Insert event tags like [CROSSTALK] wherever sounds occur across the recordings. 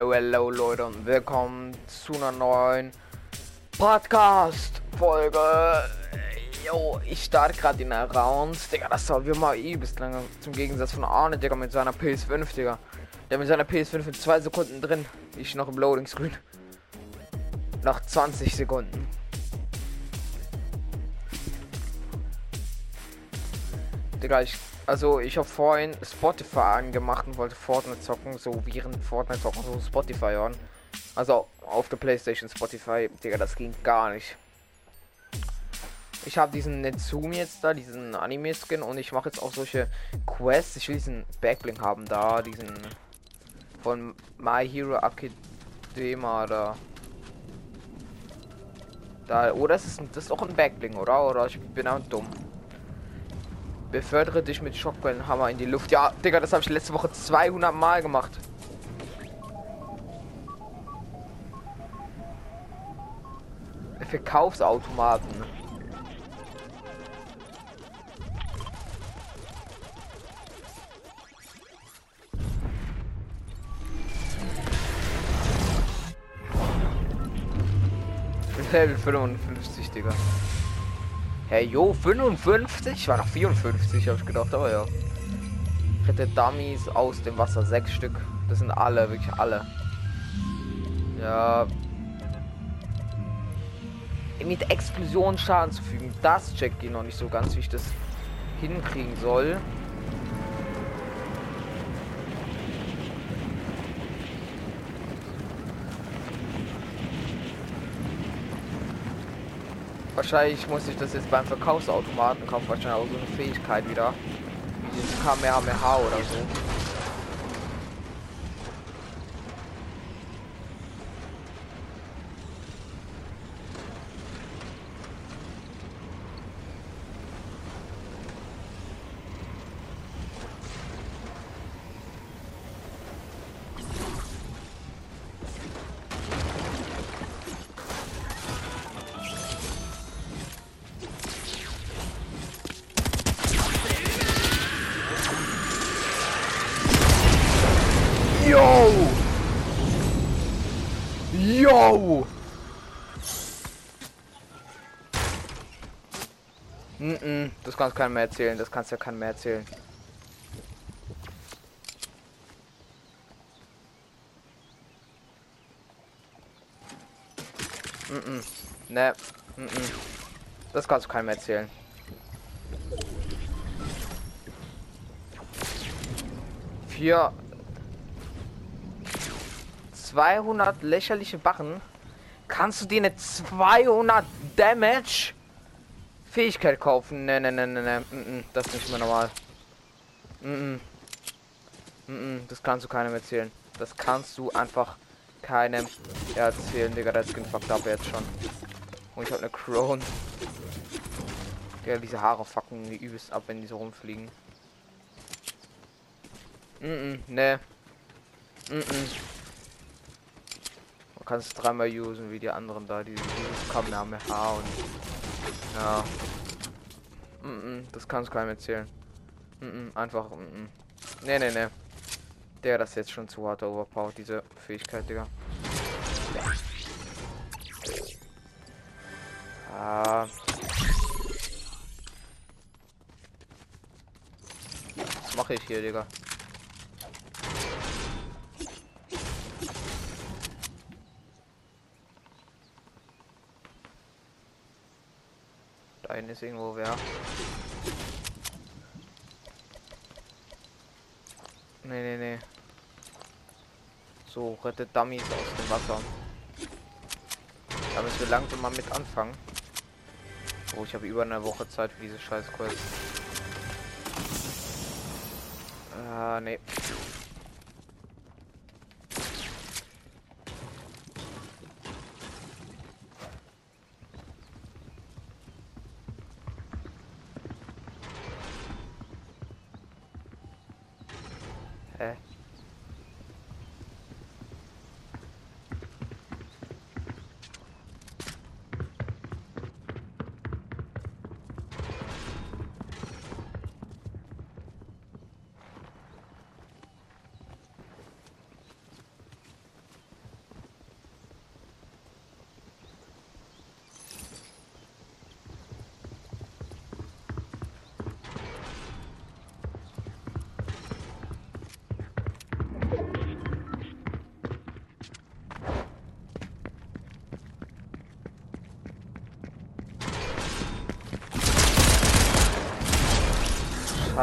Hallo Leute und willkommen zu einer neuen Podcast-Folge. Jo, ich starte gerade in der Rounds. Digga, das soll wir mal übelst lange. Zum Gegensatz von Arne, Digga, mit seiner PS5, Digga. Der mit seiner PS5 in zwei Sekunden drin. Ich noch im Loading Screen. Nach 20 Sekunden. Digga, ich also ich habe vorhin Spotify angemacht und wollte Fortnite zocken, so während Fortnite zocken, so Spotify hören. Also auf der Playstation Spotify, Digga, das ging gar nicht. Ich habe diesen Netsumi jetzt da, diesen Anime-Skin und ich mache jetzt auch solche Quests. Ich will diesen Backbling haben da, diesen von My Hero Academia da. Da, oder ist es das ist doch ein Backbling, oder? Oder ich bin auch dumm. Befördere dich mit Schockwellenhammer in die Luft. Ja, Digga, das habe ich letzte Woche 200 Mal gemacht. Verkaufsautomaten. Level 55, Digga. Hey, jo, 55? War noch 54, habe ich gedacht, aber ja. Dritte Dummies aus dem Wasser, sechs Stück. Das sind alle, wirklich alle. Ja. Mit Explosion Schaden zu fügen, das checkt ihr noch nicht so ganz, wie ich das hinkriegen soll. Wahrscheinlich muss ich das jetzt beim Verkaufsautomaten kaufen, wahrscheinlich auch so eine Fähigkeit wieder. Wie dieses Kamehameha oder so. Kannst keinem mehr erzählen, das kannst du ja keinem mehr erzählen. Mm -mm, ne, mm -mm. das kannst du keinem mehr erzählen. Vier 200 lächerliche Barren. Kannst du dir eine 200 Damage Fähigkeit kaufen? Ne, ne, ne, ne, ne. Das ist nicht mehr normal. Mm das kannst du keinem erzählen. Das kannst du einfach keinem erzählen, Digga. Der Skin fuckt ab jetzt schon. Und ich hab eine Crown. Ja, diese Haare fucken wie übelst ab, wenn die so rumfliegen. Mm ne. Mm -mm kannst dreimal usen wie die anderen da, die dieses Kamehameha und ja. Mm -mm, das kannst keinem erzählen. Mm einfach. Mm ne, ne, ne. Der das jetzt schon zu hart overpowered, diese Fähigkeit, Digga. Ah. Was mache ich hier, Digga? Da ist irgendwo wer. Nee, nee, nee. So, rettet Dummies aus dem Wasser. Da müssen wir langsam mal mit anfangen. Oh, ich habe über eine Woche Zeit für diese scheiß Quest. Ah, nee.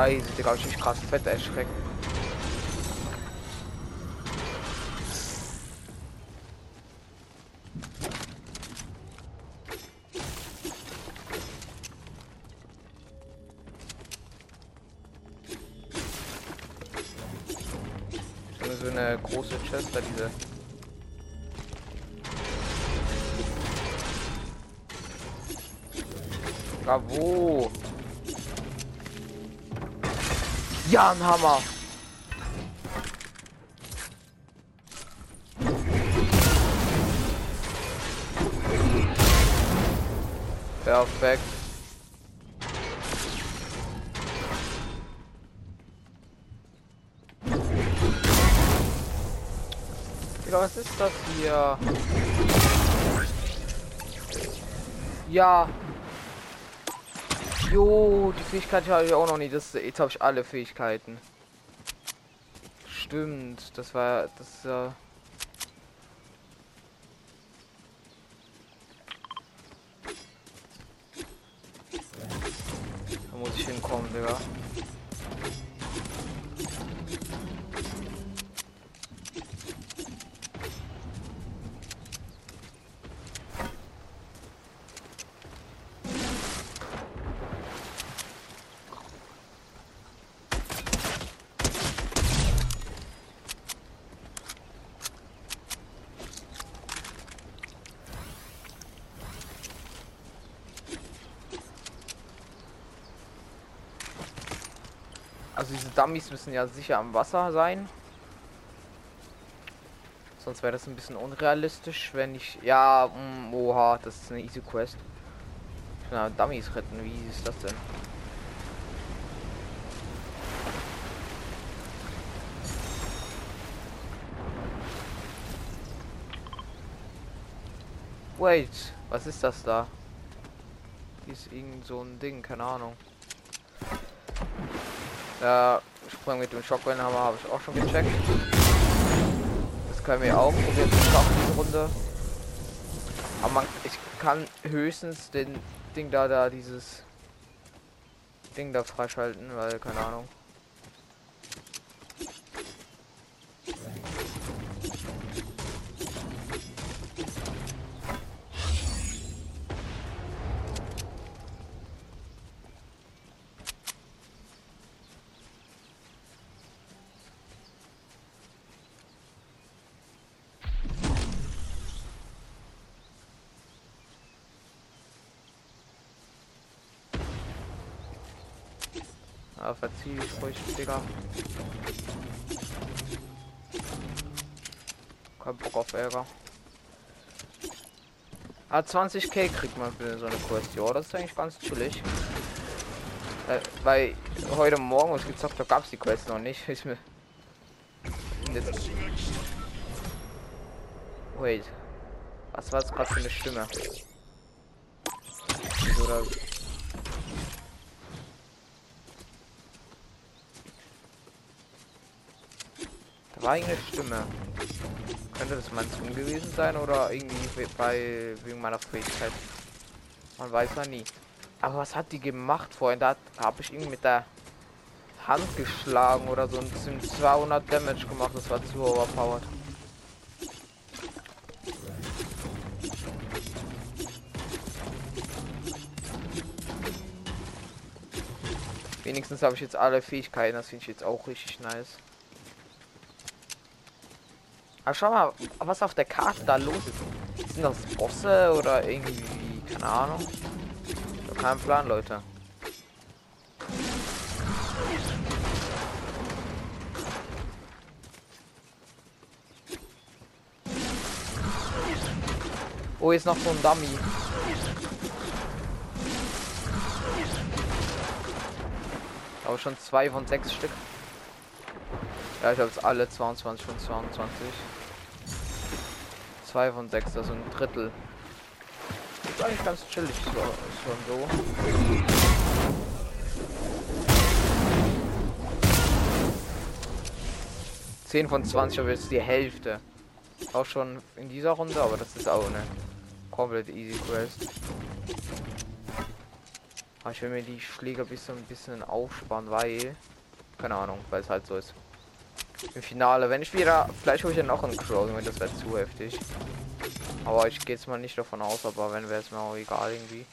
Scheiße, Digga, ich mich krass fett erschreckt. So eine große Chest da diese. Bravo! Ja, ein Hammer. Perfekt. Digga, was ist das hier? Ja, Jo, die Fähigkeit habe ich auch noch nie. Das, jetzt habe ich alle Fähigkeiten. Stimmt, das war das ja. Da muss ich hinkommen, Digga. Also diese Dummies müssen ja sicher am Wasser sein. Sonst wäre das ein bisschen unrealistisch, wenn ich... Ja, mh, mm, oha, das ist eine easy Quest. Na, Dummies retten, wie ist das denn? Wait, was ist das da? Hier ist irgend so ein Ding, keine Ahnung. Ja, Sprung mit dem Shockwave-Hammer habe ich auch schon gecheckt. Das können wir auch probieren zu schaffen, diese Runde. Aber man, ich kann höchstens den Ding da, da, dieses Ding da freischalten, weil, keine Ahnung. Verzieh ich ruhig, Digga. Kein Bock auf Ärger. Ah, 20k kriegt man für so eine Quest. Ja, das ist eigentlich ganz chillig. Äh, weil heute Morgen, was gezockt habe, gab es die Quest noch nicht. [LAUGHS] Ich mir. Jetzt... Wait. Was war das gerade für eine Stimme? War eine Stimme. Könnte das mein Skin gewesen sein oder irgendwie bei wegen meiner Fähigkeit? Man weiß ja nie. Aber was hat die gemacht vorhin? Da habe ich irgendwie mit der Hand geschlagen oder so und sind 200 Damage gemacht. Das war zu overpowered. Wenigstens habe ich jetzt alle Fähigkeiten. Das finde ich jetzt auch richtig nice. Aber schau mal, was auf der Karte da los ist. Sind das Bosse oder irgendwie, keine Ahnung. Ich habe keinen Plan, Leute. Oh, ist noch so ein Dummy. Aber schon zwei von sechs Stück. Ja, ich habe jetzt alle 22 von 22. 2 von 6, also ein Drittel. Ist eigentlich ganz chillig so, schon so. Zehn von 20, aber jetzt die Hälfte. Auch schon in dieser Runde, aber das ist auch eine komplett easy Quest. Aber ich will mir die Schläge ein bisschen, ein bisschen aufsparen, weil. Keine Ahnung, weil es halt so ist. Im Finale, wenn ich wieder. Vielleicht hole ich ja noch einen Crow, das wäre zu heftig. Aber ich gehe jetzt mal nicht davon aus, aber wenn wäre es mir auch egal irgendwie.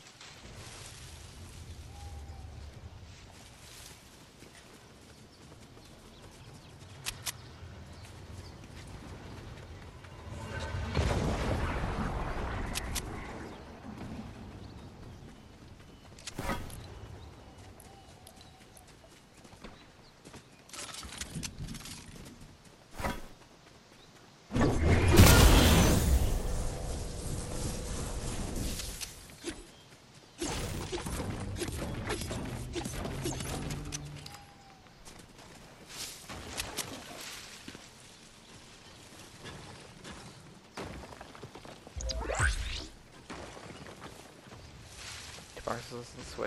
Weiß, dass es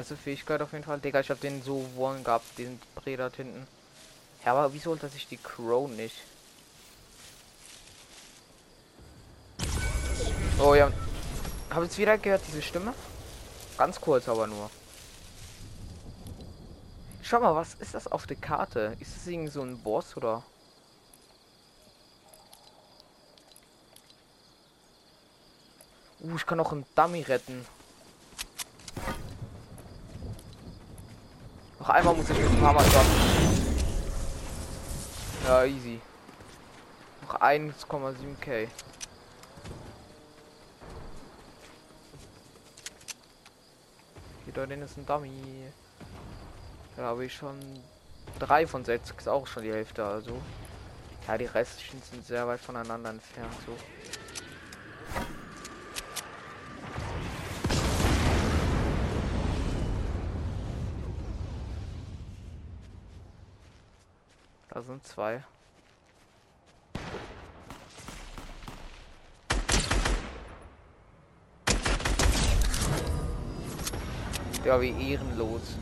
Also Fähigkeit auf jeden Fall. Digga, ich habe den so wollen gehabt, den Breder hinten. Ja, aber wieso holt er sich die Crow nicht? Oh ja. Habe jetzt wieder gehört, diese Stimme? Ganz kurz aber nur. Schau mal, was ist das auf der Karte? Ist das irgendwie so ein Boss oder? Uh, ich kann auch einen Dummy retten. Einmal muss ich mit dem Hammer droppen. Ja, easy. Noch 1,7k. Hier dort ist ein Dummy. Da habe ich schon drei von sechs, ist auch schon die Hälfte, also. Ja, die restlichen sind sehr weit voneinander entfernt, so. Da sind zwei. Ja, wie ehrenlos.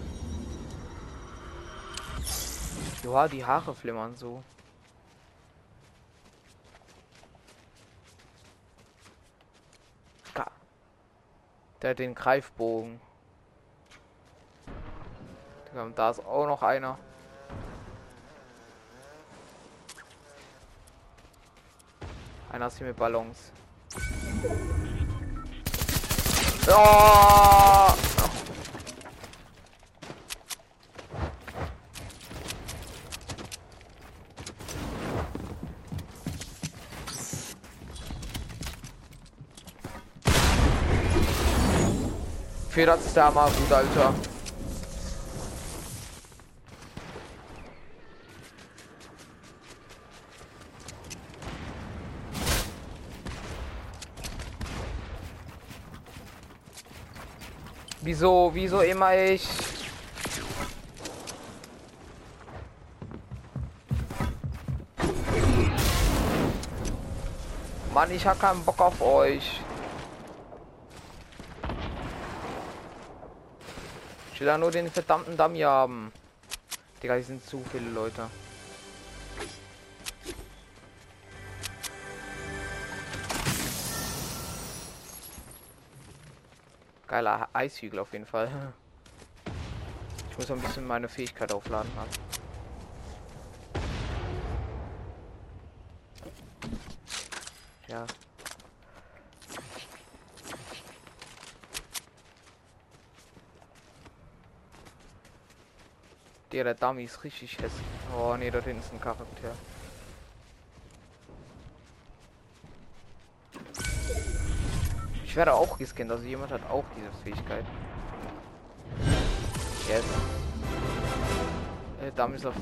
Ja, die Haare flimmern so. Der hat den Greifbogen. Da ist auch noch einer. Einer ist hier mit Ballons. Oh! Federt ist da mal gut, Alter. Wieso, wieso immer ich? Mann, ich hab keinen Bock auf euch. Ich will da nur den verdammten Dummy haben. Digga, hier sind zu viele Leute. Geiler Eishügel auf jeden Fall. Ich muss ein bisschen meine Fähigkeit aufladen haben. Ja. Der, der Dummy ist richtig hässlich. Oh ne, dort hinten ist ein Charakter. Werde auch gescannt, also jemand hat auch diese Fähigkeit. Yes. Der Damm ist auf.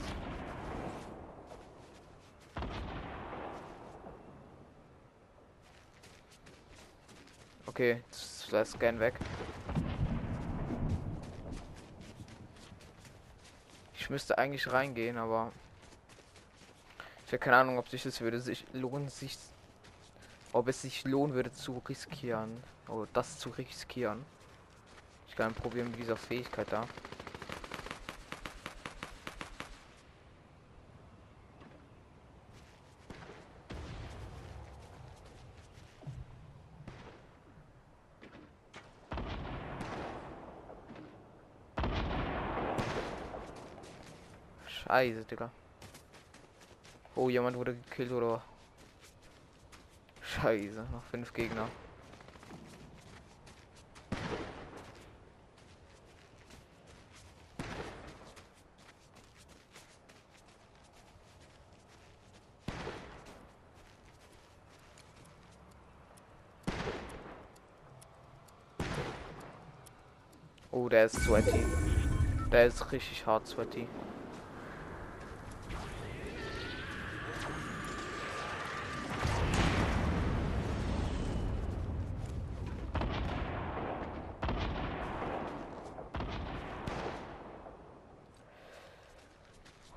Okay, das lässt Scan weg. Ich müsste eigentlich reingehen, aber ich habe keine Ahnung, ob sich das würde sich lohnen, sich ob es sich lohnen würde zu riskieren oder das zu riskieren. Ich kann probieren mit dieser Fähigkeit da. Scheiße, Digga. Oh, jemand wurde gekillt oder. Scheiße, noch fünf Gegner. Oh, der ist sweaty. Der ist richtig hart sweaty.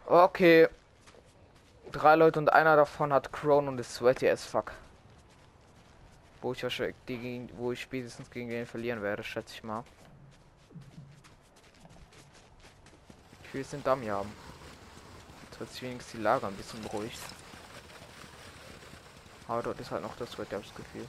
Okay. Drei Leute und einer davon hat Crown und ist sweaty as fuck. Wo ich wahrscheinlich wo ich spätestens gegen den verlieren werde, schätze ich mal. Ich will jetzt den Dummy haben. Jetzt wird sich wenigstens die Lager ein bisschen beruhigt. Aber dort ist halt noch das Sweaty, das Gefühl.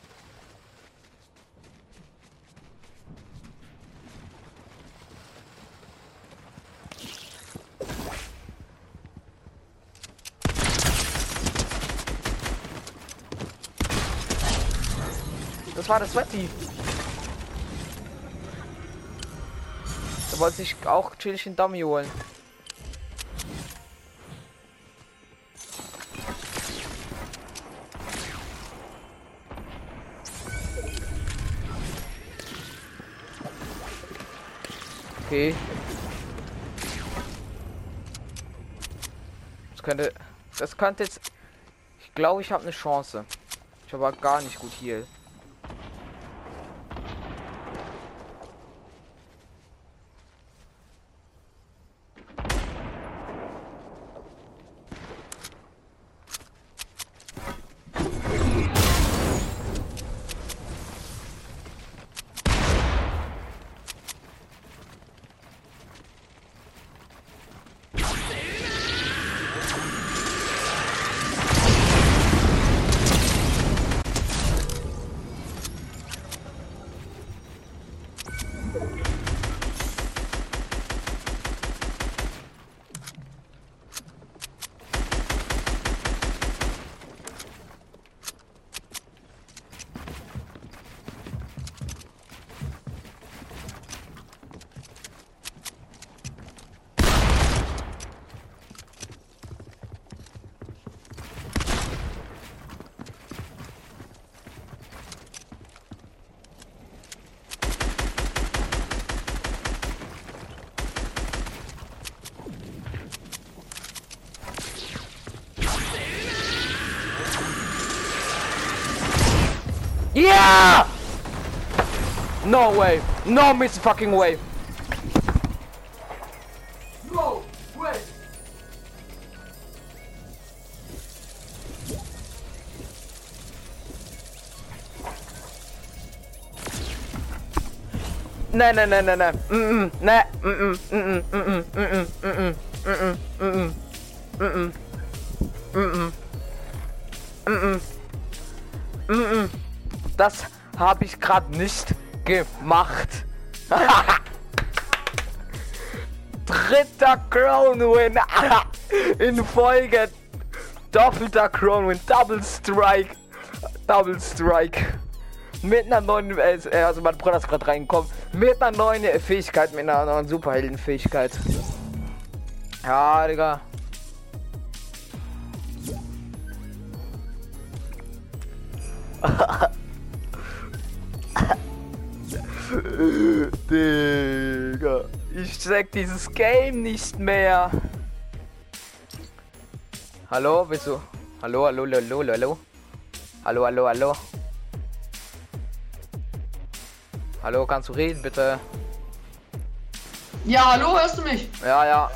War das Sweaty. Da wollte sich auch chillig den Dummy holen. Okay. Das könnte. Das könnte jetzt. Ich glaube, ich habe eine Chance. Ich habe gar nicht gut hier. Yeah! No way. No miss fucking way. No way. Nee, nee, nee, nee, nee. Mm -mm. Mm -mm, mm -mm, mm -mm, mm -mm, mm -mm, mm -mm, mm -mm, mm -mm, mm -mm, mm -mm. Das habe ich gerade nicht gemacht. [LAUGHS] Dritter Crown Win [LAUGHS] in Folge. Doppelter Crown Win, Double Strike. Double Strike. Mit einer neuen, äh, also mein Bruder ist gerade reingekommen. Mit einer neuen Fähigkeit, mit einer neuen Superheldenfähigkeit. Ja, Digga. Digga. Ich check dieses Game nicht mehr. Hallo, bist du? Hallo, hallo, hallo, hallo. Hallo, hallo, hallo. Hallo, kannst du reden, bitte? Ja, hallo, hörst du mich? Ja, ja.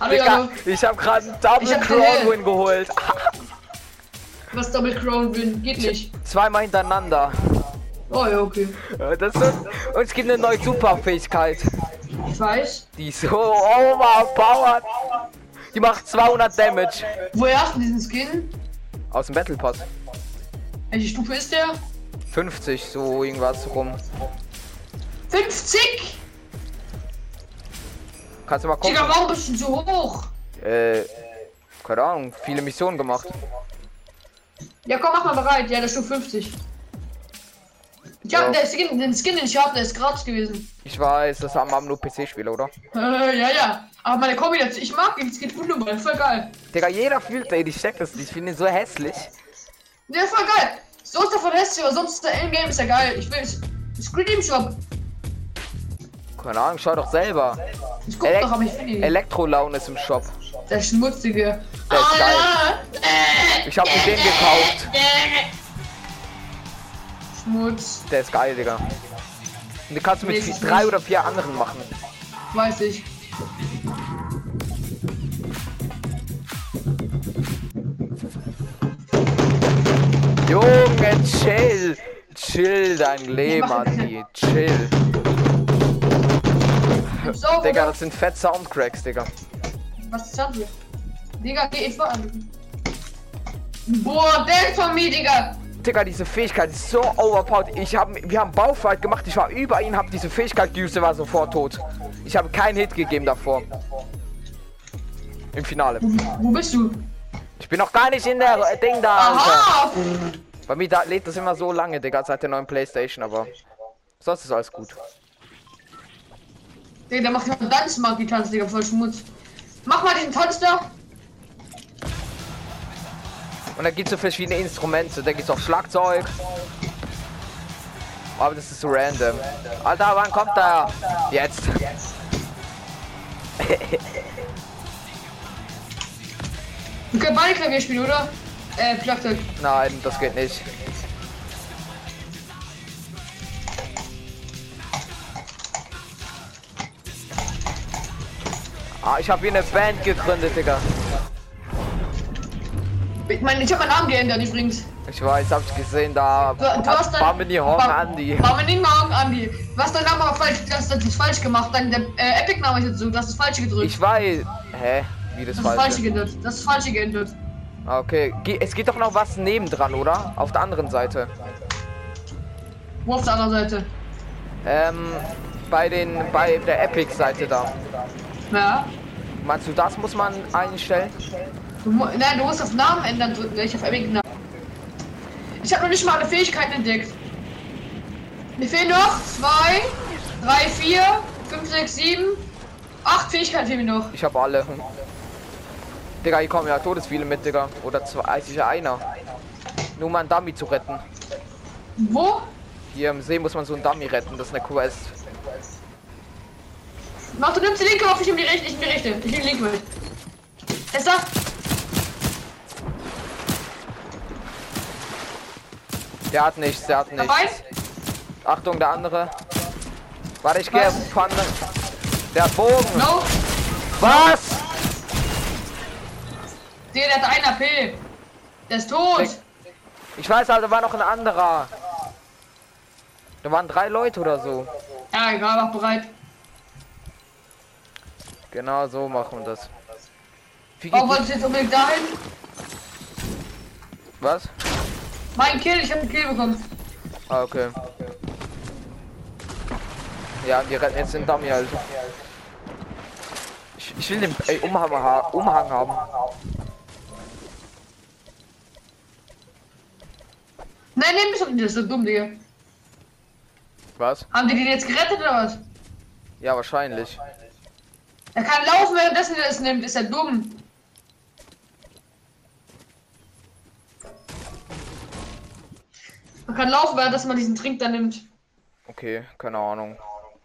Hallo, Digga, hallo. ich habe gerade einen Double Crown Win geholt. [LAUGHS] Was Double Crown Win? Geht nicht. Zweimal hintereinander. Oh ja, okay. Ja, Das ist, und es gibt eine neue Superfähigkeit. Ich weiß. Die ist so overpowered. Die macht 200 Damage. Woher hast du diesen Skin? Aus dem Battle Pass. Welche Stufe ist der? 50, so irgendwas rum. 50? Kannst du mal gucken? Digga, warum bist du so hoch? Äh, keine Ahnung, viele Missionen gemacht. Ja, komm, mach mal bereit. Ja, der ist Stufe 50. Ich hab Ja. der Skin, den Skin, den ich hab, der ist gratis gewesen. Ich weiß, das haben wir nur PC-Spiele, oder? Äh, ja, ja. Aber meine Kombination, ich mag den Skin unnormal, voll geil. Digga, jeder fühlt den, ich check das nicht. Ich finde ihn so hässlich. Der ist voll geil. So ist der von hässlich, aber sonst ist der Endgame ist ja geil. Ich will Screen Shop. Keine Ahnung, schau doch selber. Ich guck Elek doch, aber ich finde ihn. Elektrolaune ist im Shop. Der schmutzige. Der ist geil. Ah, Ich hab mir den gekauft. Schmutz, Der ist geil, Digga. Und den kannst du mit ich drei nicht. oder vier anderen machen. weiß ich. Junge, chill. Chill dein Leben, Andi. Chill. So, Digga, das sind fett Soundcracks, Digga. Was ist das hier? Digga, geh ich an. Boah, der ist von mir, Digga. Digga, diese Fähigkeit ist so overpowered. Ich hab, wir haben Baufight gemacht, ich war über ihn, hab diese Fähigkeit geübt, er war sofort tot. Ich habe keinen Hit gegeben davor. Im Finale. Wo bist du? Ich bin noch gar nicht in der äh, Ding da, Alter. Bei mir da lädt das immer so lange, Digga, seit der neuen Playstation, aber sonst ist alles gut. Digga, der macht ja einen Tanzmonkey Tanz, Digga, voll Schmutz. Mach mal diesen Tanz da. Und da gibt's so verschiedene Instrumente, da gibt's auch Schlagzeug. Aber das ist so random. Alter, wann kommt er? Jetzt. Wir können beide Klavier spielen, oder? Äh, Schlagzeug. Nein, das geht nicht. Ah, ich habe hier eine Band gegründet, Digga. Ich meine, ich hab meinen Namen geändert übrigens. Ich weiß, hab ich gesehen, da. Du, du hast dein... Bamini Hong Ba- Andy. Bamini Hong Andy. Du hast deinen Namen aber falsch, das, das ist falsch gemacht. Dein der, äh, Epic-Name ist jetzt so, das falsche gedrückt. Ich weiß. Hä? Wie das das ist falsche falsche? geändert. Das ist falsche geändert. Ah, Okay. Es geht doch noch was nebendran, oder? Auf der anderen Seite. Wo auf der anderen Seite? Ähm, bei den, bei der Epic-Seite da. Ja. Meinst du, das muss man einstellen? Du, nein, du musst auf Namen ändern drücken, ich auf Epic Namen. Ich habe noch nicht mal alle Fähigkeiten entdeckt. Mir fehlen noch zwei, drei, vier, fünf, sechs, sieben, acht Fähigkeiten fehlen mir noch. Ich habe alle. Digga, hier kommen ja Todesviele mit, Digga. Oder zwei, ist ja einer. Nur um einen Dummy zu retten. Wo? Hier im See muss man so einen Dummy retten, das ist eine Quest. Mach, du nimmst die linke auf, ich nehme die rechte, ich nehme die rechte. Ich nehme die linke mit. Da? Der hat nichts, der hat nichts. Dabei? Achtung, der andere. Warte, ich gehe Pfanne. Der hat Bogen. No? Was? Der, der hat 1 AP. Der ist tot. Ich weiß, Alter, war noch ein anderer. Da waren drei Leute oder so. Ja, egal, mach bereit. Genau so machen wir das. Warum wolltest du jetzt unbedingt dahin? Was? Mein Kill, ich habe einen Kill bekommen. Ah, okay. Ja, wir retten jetzt den Dummy halt. Ich, ich will den ey, Umhang, ha Umhang haben. Nein, nein, bist du nicht, das ist so dumm, Digga. Was? Haben die den jetzt gerettet oder was? Ja, wahrscheinlich. Er kann laufen, währenddessen er es nimmt, ist er dumm. Man kann laufen, weil dass man diesen Trink dann nimmt. Okay, keine Ahnung.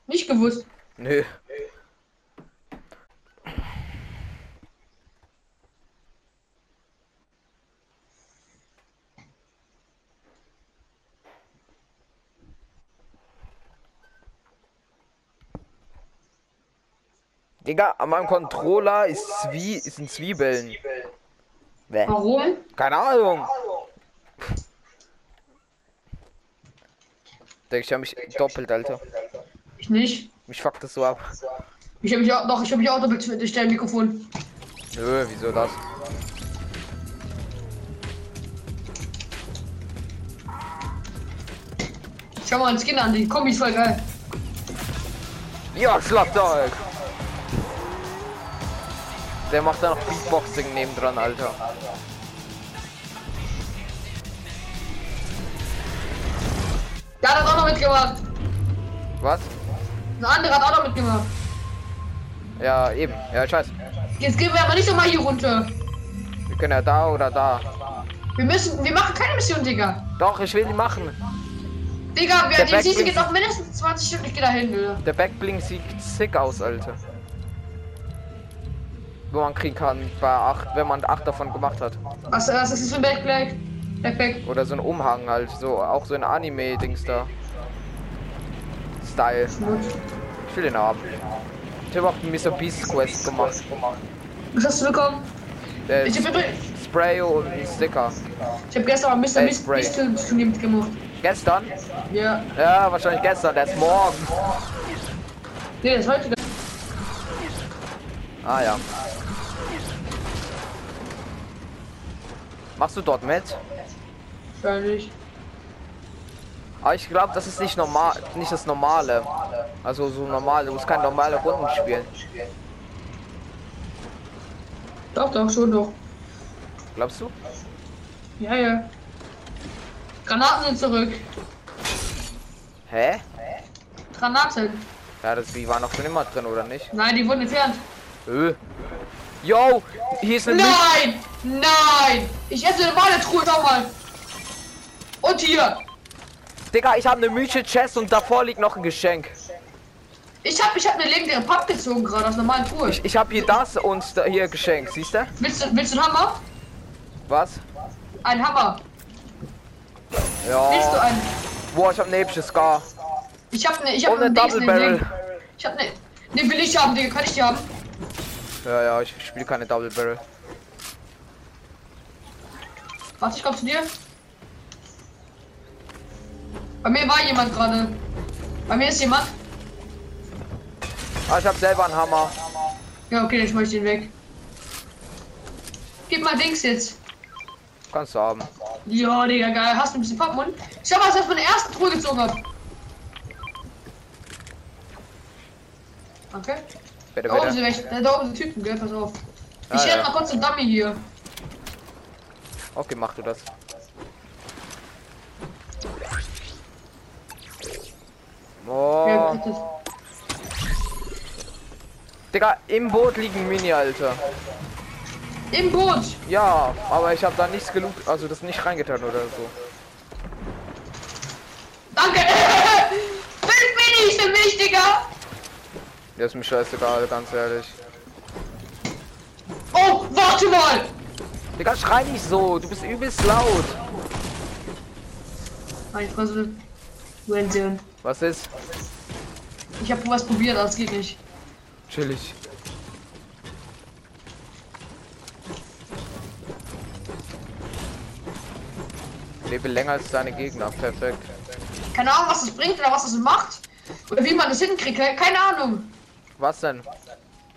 Nicht gewusst. Nö. Digga, an meinem Controller ist, Zwie ist ein Zwiebeln. Warum? Keine Ahnung. Digga, ich hab mich doppelt, Alter. Ich nicht. Mich fuckt das so ab. Ich habe mich auch doch, ich habe mich auch doppelt mit dem Mikrofon. Nö, wieso das? Schau mal einen Skin an, die Kombi ist voll geil. Ja, Schlagzeug! Der macht da noch Beatboxing nebendran, Alter. Der hat auch noch mitgemacht. Was? Ein anderer hat auch noch mitgemacht. Ja, eben. Ja, ich weiß. Jetzt gehen wir aber nicht nochmal hier runter. Wir können ja da oder da. Wir müssen, wir machen keine Mission, Digga. Doch, ich will die machen. Digga, wir, Der die Season geht noch mindestens 20 Stunden. Ich geh da hin, Digga. Der Backblink sieht sick aus, Alter. Wo man kriegen kann bei acht, wenn man acht davon gemacht hat. Was, was ist das für ein Backpack? Backpack. Oder so ein Umhang halt, so auch so ein Anime-Dings da. Style. Ich will den haben. Ich habe auch Mr. Beast Quest gemacht. Was hast du bekommen? Der Ich habe Spray und Sticker. ich hab gestern Mr. Ey, Beast. Beast Turnier mitgemacht. Gestern? Ja. Ja, wahrscheinlich gestern, der ist morgen. Nee, das ist heute. Ah ja. Machst du dort mit? Wahrscheinlich. Aber ich glaube, das ist nicht normal, nicht das Normale. Also so normal, du musst keine normale Runden spielen. Doch, doch, schon doch. Glaubst du? Ja, ja. Granaten sind zurück. Hä? Granaten. Ja, das die waren noch schon immer drin, oder nicht? Nein, die wurden entfernt. Ö. Yo, hier ist eine. Nein! Nein! Ich esse normale Truhe, schau mal. Und hier. Digga, ich habe eine mythische Chest und davor liegt noch ein Geschenk. Ich hab, ich hab eine legendäre Papp gezogen gerade aus normalen Truhe. Ich, ich habe hier das und da hier Geschenk, siehst du? Willst du, willst du einen Hammer? Was? Ein Hammer. Willst du Ja. einen? Boah, ich habe eine epische Scar. Ich hab ne, ich hab Und eine Dings, Double Barrel. Link. Ich hab ne, ne will ich haben, Digga, kann ich die haben? Ja, ja, ich spiele keine Double Barrel. Warte, ich komm zu dir. Bei mir war jemand gerade. Bei mir ist jemand. Ah, ich habe selber einen Hammer. Ja, okay, ich den weg. Gib mal Dings jetzt. Kannst du haben. Ja, Digga, geil. Hast du ein bisschen Pappmund? Schau mal, was ich von der ersten Truhe gezogen hab. Okay. Bitte, Da oben sind welche. Da, da oben sind Typen, gell? Pass auf. Ich Ah, hätte ja. mal kurz einen Dummy hier. Okay, mach du das. Ja. Digga, im Boot liegen Mini, Alter. Im Boot. Ja, aber ich habe da nichts geloopt, also das nicht reingetan oder so. Danke. Fünf Minis für mich, Digga. Ja, ist mir scheißegal, ganz ehrlich. Oh, warte mal. Digga, schrei nicht so, du bist übelst laut. Meine Fresse. Wahnsinn. Was ist? Ich habe was probiert, es geht nicht. Chillig. Lebe länger als deine Gegner, perfekt. Keine Ahnung, was das bringt oder was das macht. Oder wie man das hinkriegt. ke- Keine Ahnung. Was denn?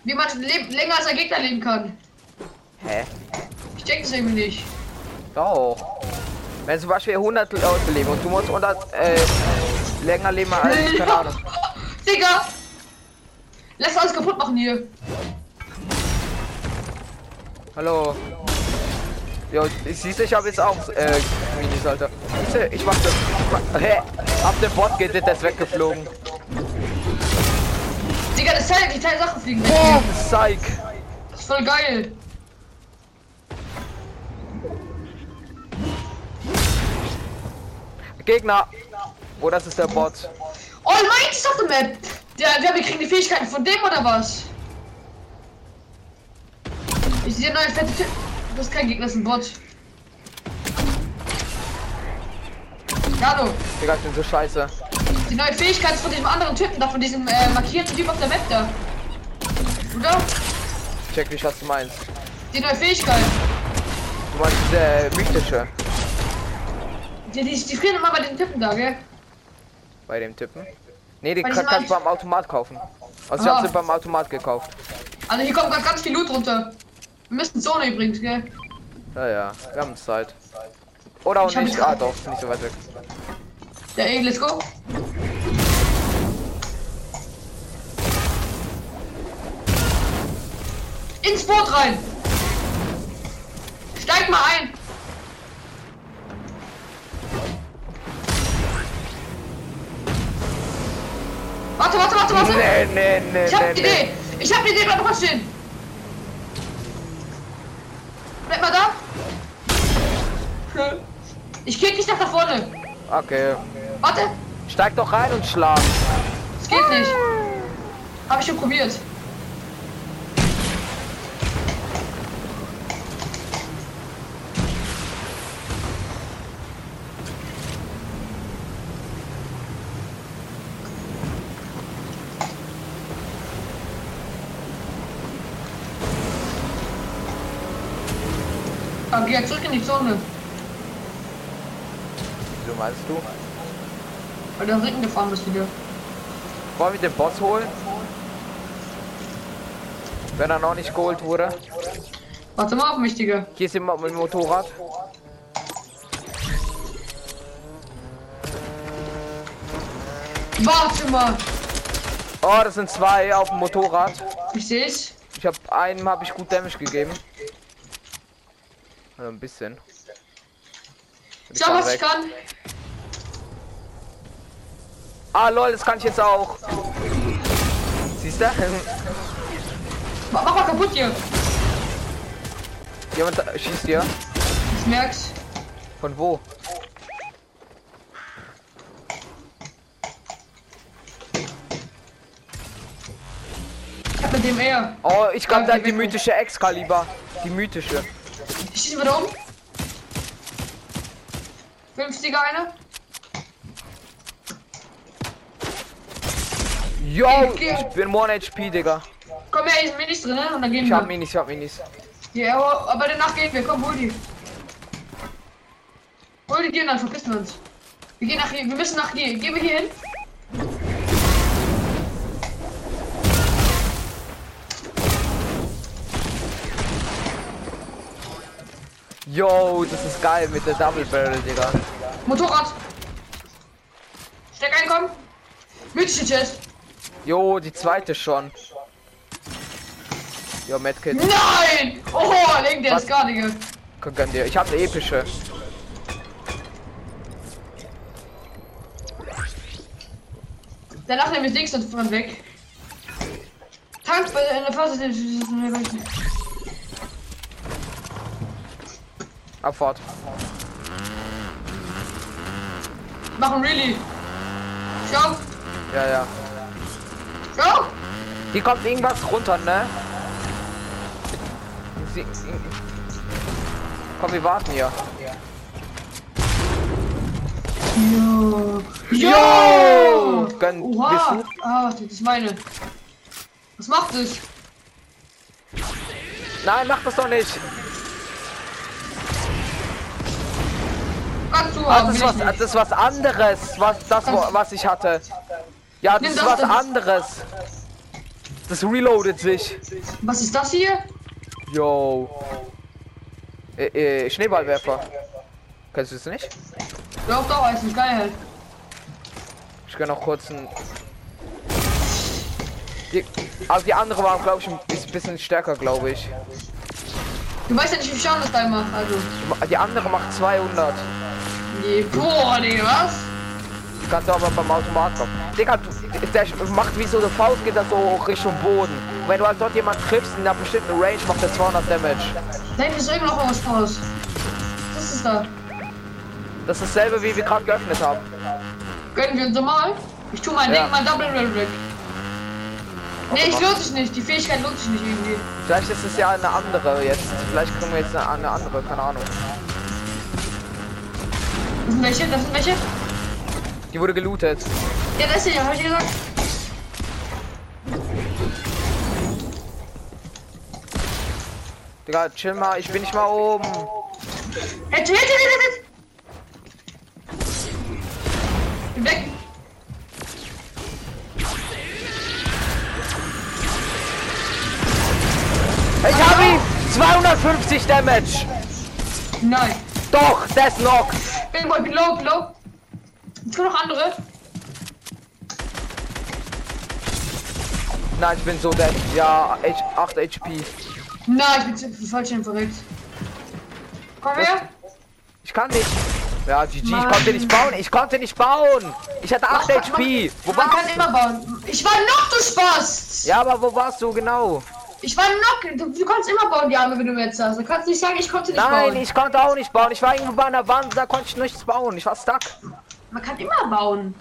Wie man länger als ein Gegner leben kann. Hä? Ich denke es irgendwie nicht. Doch. Wenn zum Beispiel 100 Leute leben und du musst 100 äh, länger leben als, keine Ahnung. [LAUGHS] Digga! Lass alles kaputt machen hier. Hallo. Jo, siehst du, ich habe jetzt auch äh, Minis, Alter. Siehst du, ich mach das. Hä? Ab dem Bot geht das weggeflogen. Digga, das Teil, die Teil Sachen fliegen weg. Boom, Psych. Das ist voll geil. Gegner. Oh, das ist der Bot. Oh, mein ist auf der Map. Der, der, wir kriegen die Fähigkeiten von dem oder was? Ich sehe neue fette Typ. Das ist kein Gegner, das ist ein Bot. Ja, hallo. Digga, ich bin so scheiße. Die neue Fähigkeit ist von diesem anderen Typen da, von diesem äh, markierten Typ auf der Map da. Oder? Check nicht, was du meinst. Die neue Fähigkeit. Du meinst der mythische Die, die, die frieren immer bei den Typen da, gell? Bei dem. Nee, die Weil kann, kannst du beim Automat kaufen. Also ich Ah. hab sie beim Automat gekauft. Also hier kommt gerade ganz viel Loot runter. Wir müssen Zone übrigens, gell? Ja, ja, wir haben Zeit. Oder auch Ich nicht. Ah, doch, nicht so weit weg. Ja, ey, let's go. Ins Boot rein. Steig mal ein. Warte, warte, warte, warte. Nee, nee, nee, Ich hab nee, die nee. Idee. Ich hab die Idee, bleib mal stehen. Bleib mal da. Ich kick dich nach da vorne. Okay. Warte. Steig doch rein und schlag. Es geht nicht. Hab ich schon probiert. Ah, geh zurück in die Zone. Wieso meinst du? Weil du Rücken gefahren bist wieder. Wollen wir den Boss holen? Wenn er noch nicht geholt wurde. Warte mal auf mich, Digga. Hier ist jemand mit dem Motorrad. Warte mal. Oh, das sind zwei auf dem Motorrad. Ich seh's. Ich habe einem habe ich gut Damage gegeben. Also ein bisschen. Und Schau, was ich weg. kann. Ah lol, das kann ich jetzt auch. Siehst du? Mach, mal kaputt hier. Jemand schießt hier. Ich merk's. Von wo? Ich hab mit dem eher. Oh, ich glaube, da Ja, hat die mythische Excalibur. Die mythische. Ich schieße wieder um. 50er eine. Yo, ich bin 1 HP, Digga. Komm her, hier ist Minis drin, ne? Und dann gehen Ich wir. hab Minis, ich hab Minis. Ja, aber, aber danach gehen wir. Komm, hol die. Hol die und dann verpissen wir uns. Wir gehen nach hier. Wir müssen nach hier. Gehen wir hier hin. Yo, das ist geil mit der Double Barrel, Digga. Motorrad. Steck ein, komm. Mythische Chest. Jo, die zweite schon. Jo, Medkit. Nein! Oh, leg der ist gar nicht. Guck an dir. Ich hab eine epische. Danach nehmen wir Dings und fahren weg. Tank bei in der Phase. Abfahrt. Machen really. Schau, Ja, ja. schau. Hier kommt irgendwas runter, ne? Sie, komm, wir warten hier. Jo. Jo! Gönn, Oha. Ah, das ist meine. Was macht es? Nein, mach das doch nicht. Du Ah, das, ist was, das nicht. ist was anderes, was das, was ich hatte. Ja, das Nimm ist das, was das anderes. Das reloadet sich. Was ist das hier? Yo. Äh, äh, Schneeballwerfer. Kennst du es nicht? Doch, doch, ist geil halt. Ich kann noch kurz ein. Die, also die andere war, glaube ich, ein bisschen- stärker, glaube ich. Du weißt ja nicht, wie schauen das da immer. Also. Die andere macht 200. Nee, boah, nee, was? Das kannst du aber beim Automat kommen. Digga, du- der macht wie so eine Faust, geht das so Richtung Boden. Und wenn du halt dort jemand triffst in einer bestimmten Range, macht er 200 Damage. Da hinten ist irgendwo noch was raus. Was ist da? Das ist dasselbe, wie wir gerade geöffnet haben. Gönnen wir uns normal? Ich tu mein Ja. Ding, mein Double Rail weg. Nee, ich lohnt sich nicht. Die Fähigkeit lohnt sich nicht irgendwie. Vielleicht ist es ja eine andere jetzt. Vielleicht kriegen wir jetzt eine, eine andere, keine Ahnung. Das sind welche? Das sind welche? Die wurde gelootet. Ja, das ist ja, hab ich gesagt. Digga, chill mal, ich bin nicht mal oben. Hit, hit, hit, hit, hit. Weg. Ich habe ihn 250 Damage. Nein. Doch, Deathlock. Bin wohl below, below. Es kommen noch andere. Nein, ich bin so dead. Ja, H 8 HP. Nein, ich bin hin verrückt. Komm her. Ich kann nicht. Ja, GG, ich Mann. konnte nicht bauen. Ich konnte nicht bauen. Ich hatte 8 Man- HP. Wo Man kann warst immer bauen. Ich war noch, du Spaß. Ja, aber wo warst du genau? Ich war noch. Du, du kannst immer bauen, die Arme, wenn du jetzt hast. Du kannst nicht sagen, ich konnte nicht Nein, bauen. ich konnte auch nicht bauen. Ich war irgendwo bei einer Wand, da konnte ich nichts bauen. Ich war stuck. Man kann immer bauen.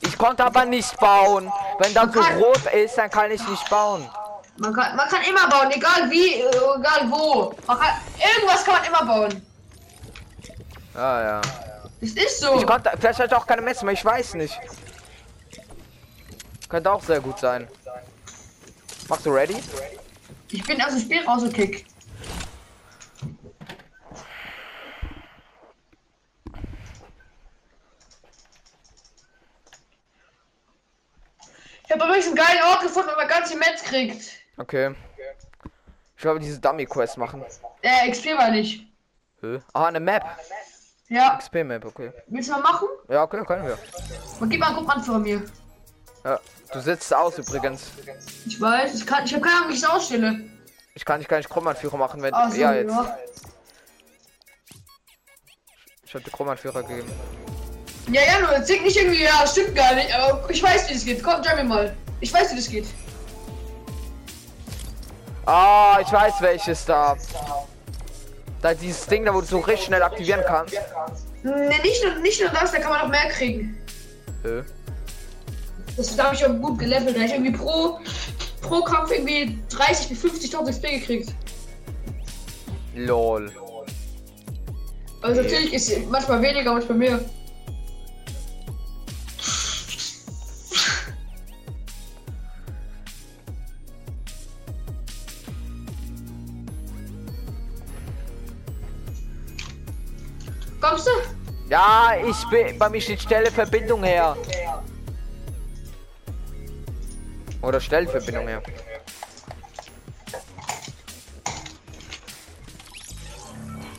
Ich konnte aber nicht bauen. Wenn da so rot ist, dann kann ich nicht bauen. Man kann, man kann immer bauen, egal wie, egal wo. Man kann, irgendwas kann man immer bauen. Ja, ja. Das ist so. Ich konnte, vielleicht hatte ich auch keine Messer mehr, ich weiß nicht. Könnte auch sehr gut sein. Machst du ready? Ich bin aus dem Spiel rausgekickt. Ich habe übrigens einen geilen Ort gefunden, wo man ganze Metz kriegt. Okay. Ich glaube, diese Dummy-Quest machen. Äh, XP war nicht. Hä? Ah, eine Map. Ja, XP-Map, okay. willst du mal machen? Ja, okay, können wir. Und gib mal einen Gruppen an von mir. Ja. Du sitzt aus übrigens. Ich weiß, ich kann, ich habe keine Ahnung, wie ich es ausstelle. Ich kann dich gar nicht Krummanführer machen, wenn. So, ja, jetzt. ja. Ich hab dir Krummanführer gegeben. Ja, ja, nur, sing nicht irgendwie, ja, stimmt gar nicht, aber ich weiß, wie das geht. Komm, join mir mal. Ich weiß, wie das geht. Ah, ich weiß welches da. Da dieses Ding da, wo du so richtig schnell aktivieren kannst. Ne, nicht nur, nicht nur das, da kann man noch mehr kriegen. Hä? Das da habe ich auch gut gelevelt. Da hab ich irgendwie pro, pro Kampf irgendwie 30 bis 50.000 XP gekriegt. Lol. Also natürlich ist manchmal weniger, manchmal mehr. Kommst du? Ja, ich bin. Bei mir steht Stelle Verbindung her. Oder Stellverbindung her.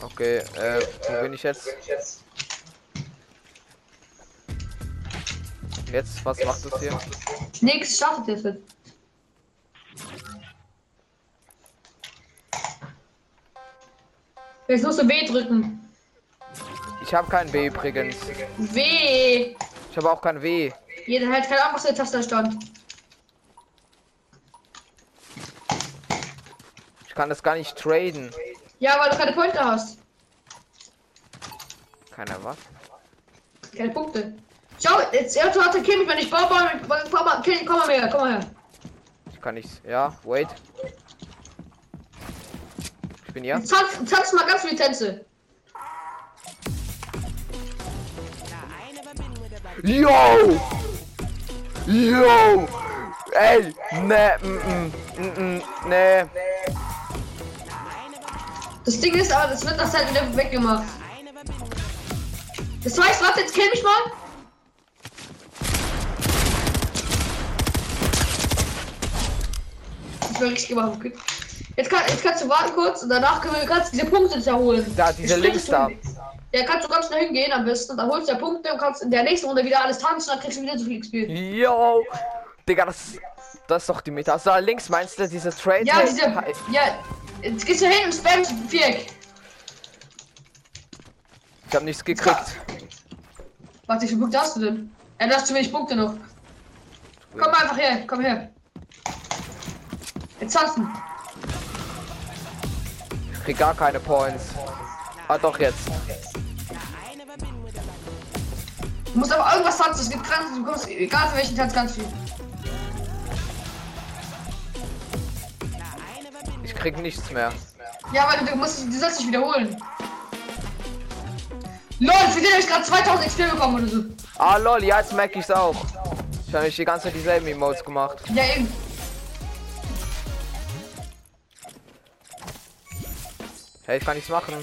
Okay, äh, wo bin ich jetzt? Jetzt, was macht das hier? Nix startet jetzt. Jetzt musst du W drücken. Ich habe kein B übrigens. W. Ich habe auch kein W. Jeder hat keine Ahnung, was der Taste stand. Ich kann das gar nicht traden. Ja, weil du keine Punkte hast. Keiner was? Keine Punkte. Schau, jetzt er attackiert mich, wenn ich baue, baue, baue, baue okay, komm mal her, komm mal her. Ich kann nicht. Ja, wait. Ich bin hier. Tanz, tanz mal ganz viele Tänze. Yo! Yo! Ey! Ne, mm, mm, mm, ne. Das Ding ist aber, das wird nach Zeit wieder weggemacht. Das heißt, warte, jetzt kill mich mal. Das war richtig gemacht. okay. Jetzt, kann, jetzt kannst du warten kurz und danach können wir du diese Punkte erholen. Da, diese Links da. Ja, kannst du ganz schnell hingehen am besten. Dann holst du ja Punkte und kannst in der nächsten Runde wieder alles tanzen, dann kriegst du wieder so viel XP. Yo! Digga, das, das ist doch die Meta. Also da links meinst du diese Trade? Ja, diese. Ja, jetzt gehst du hin und spammst Viereck. Ich hab nichts gekriegt. Warte, wie viele Punkte hast du denn? Ja, du hast zu wenig Punkte noch. Komm mal einfach her, komm her. Jetzt tanzen. Ich krieg gar keine Points. Ah, doch jetzt. Du musst aber irgendwas tanzen, es gibt ganz, du kommst, egal für welchen Tanz, ganz viel. Ich krieg nichts mehr. Ja, weil du, musst, du sollst dich wiederholen. LOL, für den hab ich gerade 2000 XP bekommen oder so. Ah, lol, ja, jetzt merke ich's auch. Ich habe nicht die ganze Zeit dieselben Emotes gemacht. Ja, eben. Hey, ich kann nichts machen.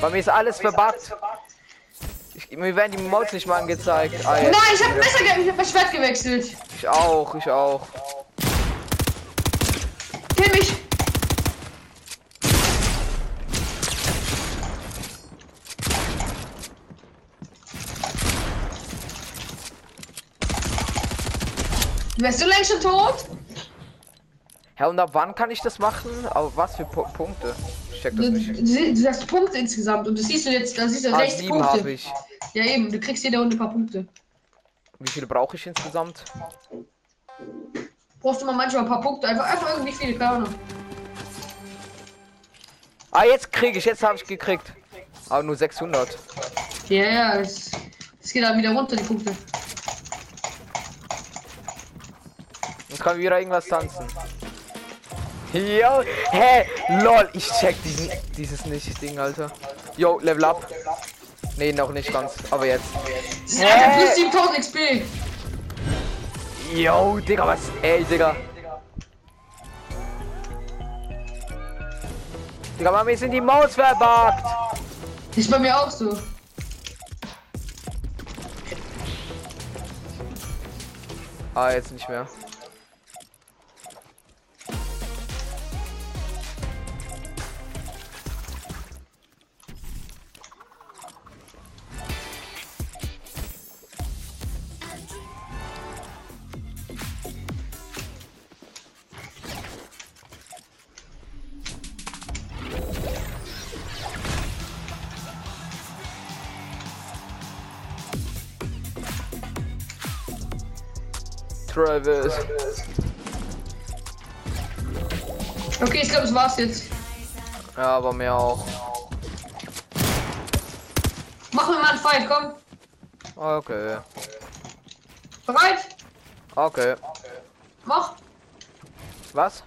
Bei mir ist alles verbuggt. Ich, mir werden die Mods nicht mal angezeigt. Ah, Nein, ich hab Messer, ge- ich hab mein Schwert gewechselt. Ich auch, ich auch. Kill mich. Wärst du längst schon tot? Hä, und ab wann kann ich das machen? Aber was für Pu Punkte? Ich check das Du, nicht. du, du hast Punkte insgesamt und das siehst du jetzt, da siehst du Ah, 60 sieben habe Punkte. ich. Ja eben, du kriegst jede Runde ein paar Punkte. Wie viele brauche ich insgesamt? Brauchst du mal manchmal ein paar Punkte, einfach, einfach irgendwie viele, keine Ahnung. Ah, jetzt kriege ich, jetzt habe ich gekriegt. Aber nur 600. Ja, ja, es, es geht dann wieder runter, die Punkte. Jetzt kann wieder irgendwas tanzen. Yo, hä, lol, ich check diesen, dieses nicht, Ding, Alter. Yo, Level up. Nee, noch nicht ganz, aber jetzt. Das ist plus 7000 XP. Yo, Digga, was? Ey, Digga. Digga, Mami, sind die Maus verbuggt. Ist bei mir auch so. Ah, jetzt nicht mehr. Travis. Okay, ich glaube, das war's jetzt. Ja, aber mir auch. Machen wir mal einen Fight, komm. Okay. Bereit? Okay. Mach. Was?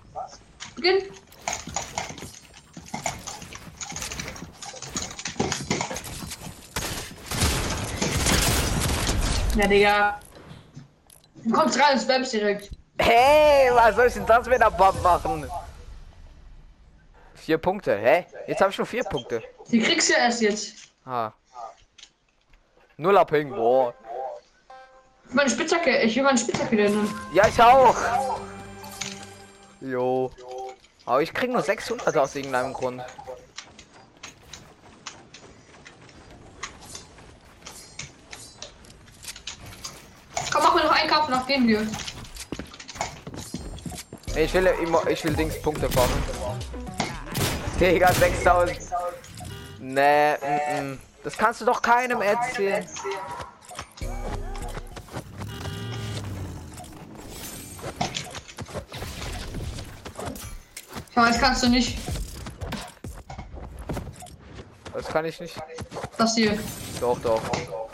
Beginn. Ja, Digga. Du kommst rein und spammst direkt. Hey, was soll ich denn das mit der Bomb machen? Vier Punkte, hä? Jetzt habe ich schon vier Punkte. Die kriegst du ja erst jetzt. Ah. Null Ping, boah. Meine Spitzhacke, ich will meine Spitzhacke nennen. Ja, ich auch. Jo. Aber ich krieg nur 600 aus irgendeinem Grund. Komm, mach mir noch Kampf, nach gehen wir. Ich will immer, ich will Dings Punkte farmen. Digga, 6000. Nee, mm -mm. das kannst du doch keinem erzählen. Ja, das kannst du nicht. Das kann ich nicht. Das hier. Doch, doch. Das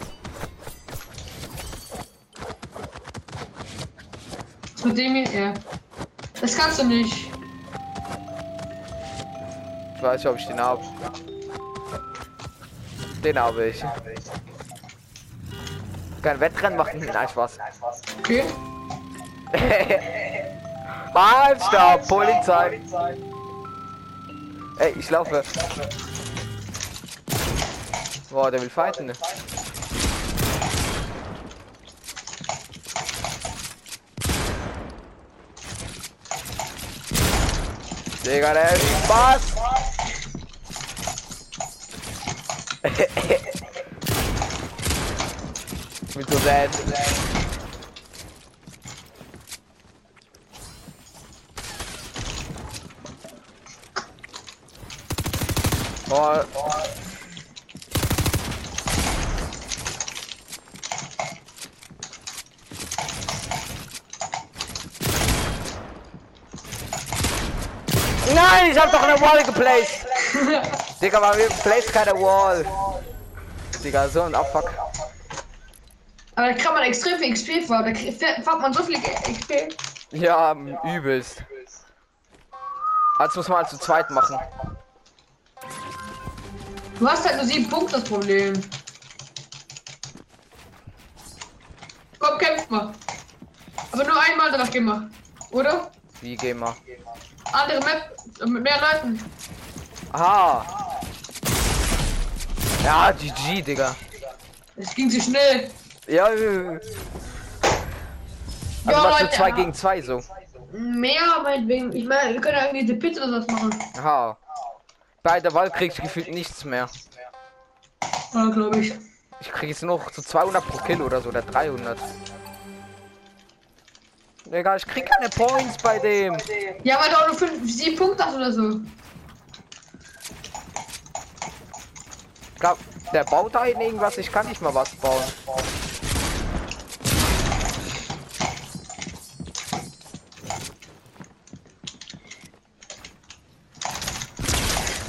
mit dem hier, ja. Das kannst du nicht. Ich weiß nicht, ob ich den habe. Den habe ich. Kein Wettrennen machen. Nein, Spaß. Okay. [LAUGHS] Halt, stopp, Polizei. Ey, ich laufe. Boah, der will fighten. ne? Digga, der ist Spaß. Ich bin so sad. Oh, Nein, ich hab doch eine Wall geplaced. Digga, aber wir placed keine Wall. Digga, so ein Abfuck. Aber da kann man extrem viel XP fahren. Da fährt man so viel XP. Ja, übelst. Als muss man halt zu zweit machen. Du hast halt nur sieben Punkte das Problem. Komm, kämpf mal. Aber nur einmal, danach gehen wir. Oder? Wie gehen wir? Andere Map äh, mit mehr Leuten. Aha. Ja, GG, Digga. Es ging zu schnell. Ja, äh. Also Ja, machst du Leute, 2 ja. gegen 2 so. Mehr meinetwegen. Ich meine, wir können ja irgendwie die Pizza oder was machen. Aha. Bei der Wahl krieg ich gefühlt nichts mehr. Ja, glaube ich. Ich krieg jetzt noch so 200 pro Kilo oder so, oder 300. Egal, ich krieg keine Points bei dem. Ja, weil du auch nur 5, 7 Punkte hast oder so. Ich glaub, der baut da hinten irgendwas, ich kann nicht mal was bauen.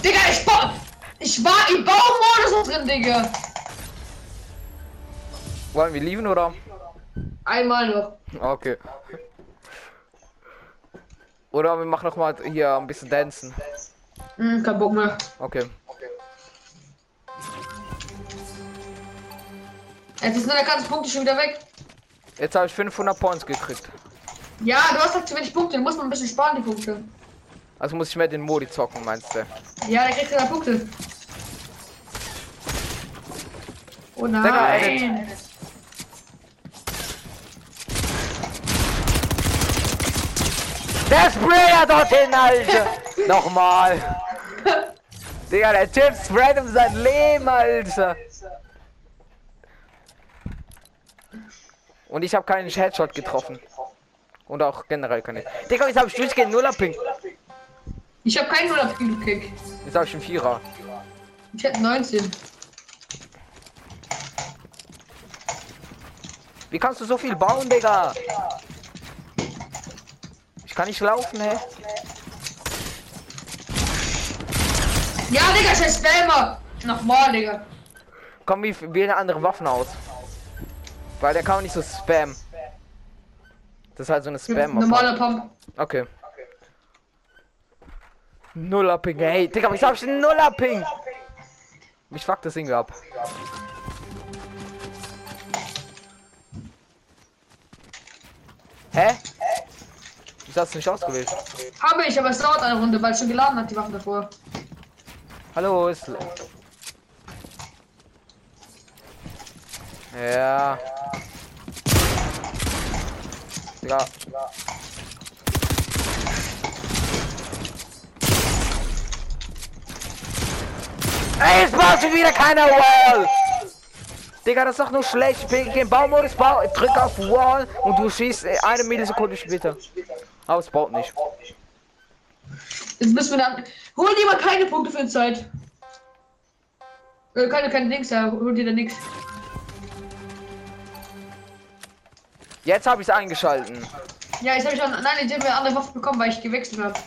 Digga, ich ba Ich war im Baumodus drin, Digga. Wollen wir lieben oder? Einmal noch. Okay. Oder wir machen noch mal hier ein bisschen dancen. Hm, kein Bock mehr. Okay. Jetzt sind deine ganzen Punkte schon wieder weg. Jetzt habe ich 500 Points gekriegt. Ja, du hast halt zu wenig Punkte. Du musst mal ein bisschen sparen, die Punkte. Also muss ich mehr den Modi zocken, meinst du? Ja, dann kriegst du da Punkte. Oh nein. Der Sprayer dorthin, Alter! [LAUGHS] Nochmal! Digga, der Typ sprayt um sein Leben, Alter! Und ich habe keinen Headshot getroffen. Und auch generell keine. Digga, jetzt habe ich durchgehend Nuller Ping. Ich habe keinen 0 Kilo Kick. Jetzt habe ich einen Vierer. Ich hätte 19. Wie kannst du so viel bauen, Digga? Ich kann nicht laufen, hä? Ja, Digga, scheiß Spammer. Nochmal, Digga. Komm, wie wähle andere Waffen aus. Weil der kann auch nicht so spam. Das ist halt so eine spam Normaler Pump. Okay. Nuller Ping, hey, Digga, wieso hab ich den Nuller Ping? Mich fuckt das Ding ab. Hä? Hast du nicht ausgewählt? Habe ich, aber es dauert eine Runde, weil es schon geladen hat, die Waffen davor. Hallo, ist. Ja. Digga. Ey, es baut schon wieder keiner Wall! Digga, das ist doch nur schlecht. Ich bin im Baumodus, bau, drück auf Wall und du schießt äh, eine Millisekunde später. Aber es baut nicht. Jetzt müssen wir dann. Hol dir mal keine Punkte für die Zeit. Äh, keine, keine Dings, ja. Hol dir da nix. Jetzt habe ich es eingeschalten. Ja, jetzt habe ich schon. Nein, haben wir eine andere Waffe bekommen, weil ich gewechselt habe.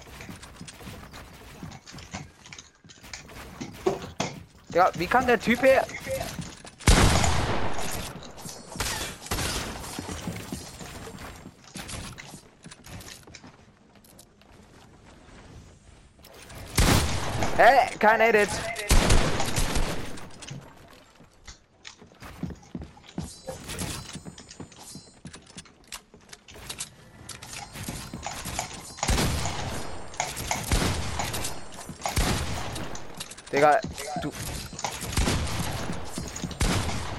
Ja, wie kann der Typ hier... Hä? Kein Edit. Digga, du.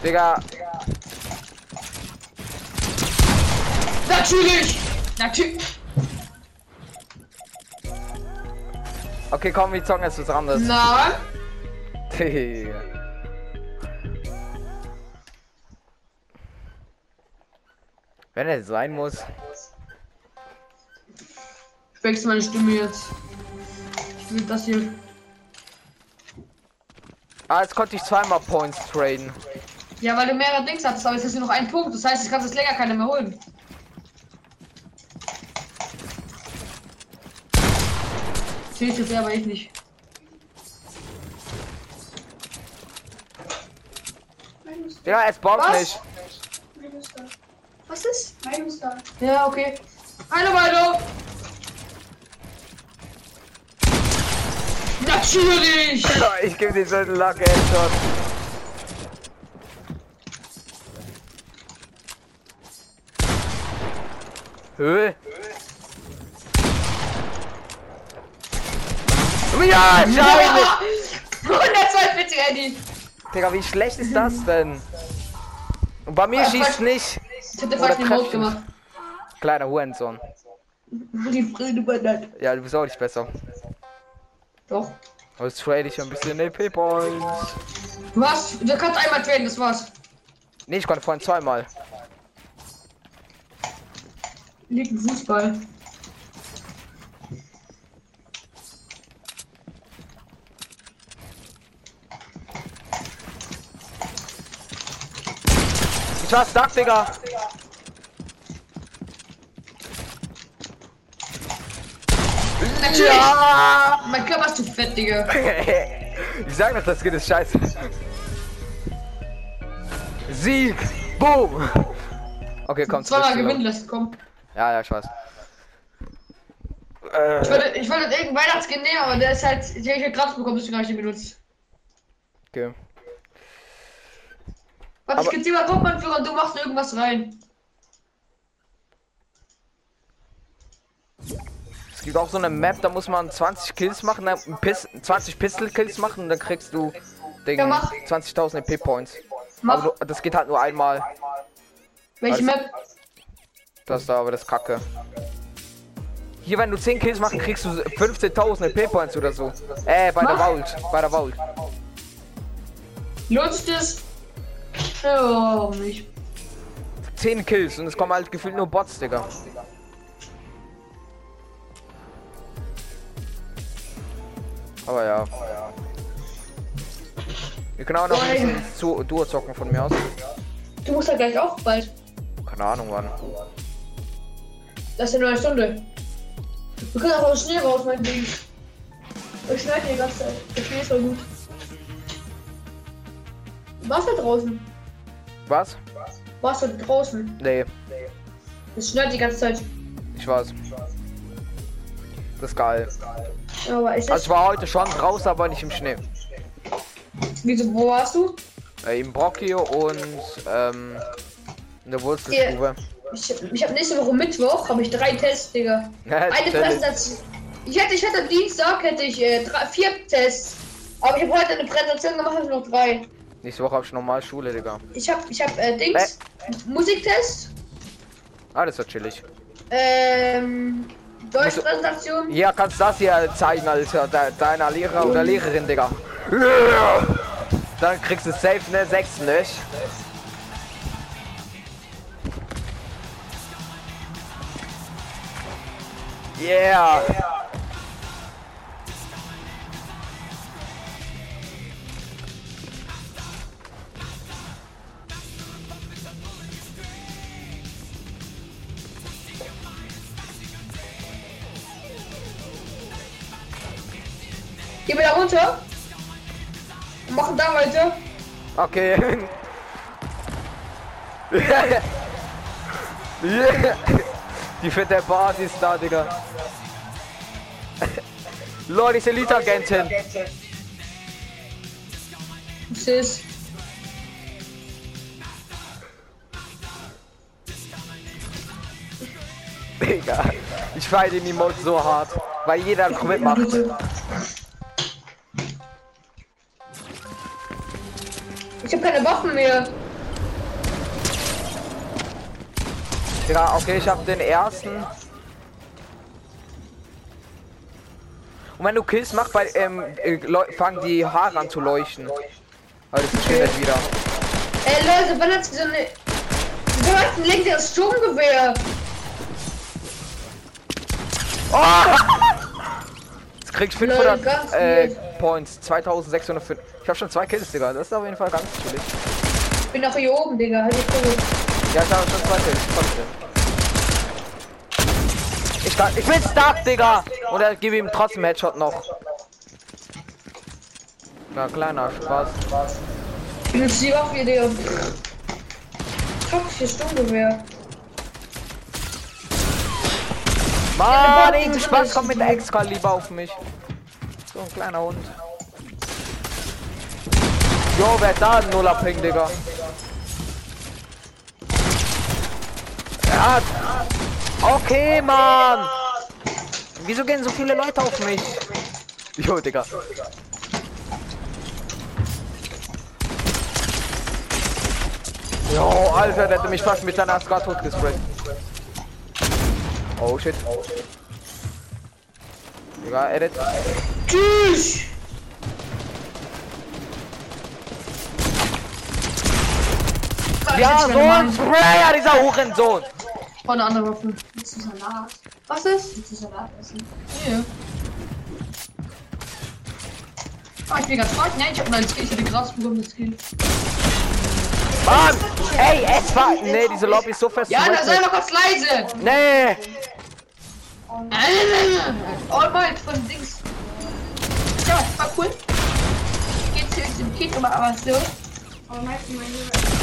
Digga, Natürlich! Natürlich! Okay, komm, wir zocken jetzt was anderes. Na? Digga. [LAUGHS] Wenn es sein muss. Ich wechsle meine Stimme jetzt. Ich will das hier. Ah, jetzt konnte ich zweimal Points traden. Ja, weil du mehrere Dings hattest, aber jetzt hast du noch einen Punkt. Das heißt, kannst du es länger keiner mehr holen. Zählt jetzt aber ich nicht. Ja, es baut Was? nicht. Was ist? Meinungsstar. Ja, okay. Hallo, Milo! Natürlich! [LAUGHS] Ich gebe dir so einen Luck Headshot. Höhe. Ja, scheiße! 142 Eddie. Digga, wie schlecht ist das denn? Und bei mir Ja, schießt nicht. Ich hätte fast den Mode gemacht. Kleiner Hurensohn. Die Friede übernannt. Ja, du bist auch nicht besser. Doch. Aber jetzt trade ich ein bisschen EP Points. Was? Du kannst einmal traden, das war's. Nee, ich konnte vorhin zweimal. Liegt ein Fußball. Ich war stuck, Digga. Natürlich! Ja! Mein Körper ist zu fett, Digga. [LAUGHS] ich sag doch, das geht ist scheiße. Sieg! Boom! Okay, komm, Zweimal gewinnen lassen, komm. Ja, ja, ich weiß. Ich wollte, ich wollte irgendeinen Weihnachtsskin nehmen, aber der ist halt, den ich ja gratis bekommen, deswegen habe ich den benutzt. okay. Warte, ich dir mal und du machst irgendwas rein. Es gibt auch so eine Map, da muss man 20 Kills machen, dann Pis 20 Pistol Kills machen und dann kriegst du den Ja, mach. 20.000 EP Points. Mach. Aber du, das geht halt nur einmal. Welche Also- Map? Das da, aber das kacke. Hier, wenn du 10 Kills machst, kriegst du 15.000 EP Points oder so. Äh, bei der Mach. Vault. Bei der Vault. Lohnt sich das? Ja, warum nicht? 10 Kills und es kommen halt gefühlt nur Bots, Digga. Aber ja. Wir können auch noch ein bisschen zu Duo zocken von mir aus. Du musst ja gleich auch bald. Keine Ahnung wann. Das ist ja nur eine Stunde. Wir können auch schnell raus, mein Ding. Ich schneide die ganze Zeit. Der Schnee ist voll gut. Du draußen? Was? Warst du draußen? Nee, Es schneit die ganze Zeit. ich weiß. Das ist geil. Aber Also ich war heute schon draußen, aber nicht im Schnee. Wieso, wo warst du? Äh, Im Brockio und ähm, in der Wurzelstube. Ich, ich habe nächste Woche Mittwoch habe ich drei Tests, Digga. [LAUGHS] Eine. Präsentation. Ich hätte, ich hätte am Dienstag hätte ich äh, drei, vier Tests. Aber ich habe heute eine Präsentation gemacht, habe noch drei. Nächste Woche hab ich normal Schule, Digga. Ich habe, ich habe äh, Dings, Musiktest, Ah, das wird chillig. ähm, Deutschpräsentation. Ja, kannst das hier zeigen, Alter. De deiner Lehrer oder Lehrerin, Digga. Dann kriegst du safe ne 6 nicht. Yeah. Gehen wir da runter. Und machen da weiter. Okay. yeah. [LAUGHS] Die fette Basis da, Digga. Lord, diese Elite-Agentin. Ist? Digga. Ich feiere den Emote so hart. Weil jeder mitmacht. Ich habe keine Waffen mehr. Digga, okay, ich hab den ersten. Und wenn du Kills machst, bei, ähm, äh, fangen die Haare an zu leuchten. Aber das verschwindet wieder. Ey Leute, wann hat sie so eine. Wieso hat ein legendäres Sturmgewehr? [LAUGHS] Jetzt kriegst 500 ganz äh. Points. 2605. Ich hab schon zwei Kills, Digga. Das ist auf jeden Fall ganz chillig. Ich bin noch hier oben, Digga. Halt die Kurve. Ja, ich habe schon zwei Kills. Trotzdem. Ich, kann, ich bin stuck, Digga! Und er gebe ihm trotzdem Headshot noch. Na, kleiner Spaß. Ich benutze die Waffe Digga. Fuck, hier Sturmgewehr. Mann, Bot- irgendein Spaß kommt mit der Excalibur auf mich. So ein kleiner Hund. Jo, wer da ein Nuller Ping, Digga? Er hat. Okay, Mann! Wieso gehen so viele Leute auf mich? Jo, Digga. Jo, Alter, der hätte mich fast mit seiner Asgard tot gesprayt. Oh shit. Digga, edit. Tschüss! Ja, so ein Sprayer, dieser Hurensohn. Oh, eine andere Waffe. Willst du Salat? Was ist? Willst du Salat essen? Hier. Ah, ich bin ganz frei. Nein, ich hab nein Skill. Ich hatte Gras bekommen, das Skill. Mann! Ey, es war. Nee, diese Lobby ist so fest. Ja, da sei mal kurz leise! Nee! All might von Dings. Ja, war cool. Geht zu dem Kick, aber aber so. Oh, meinst du meine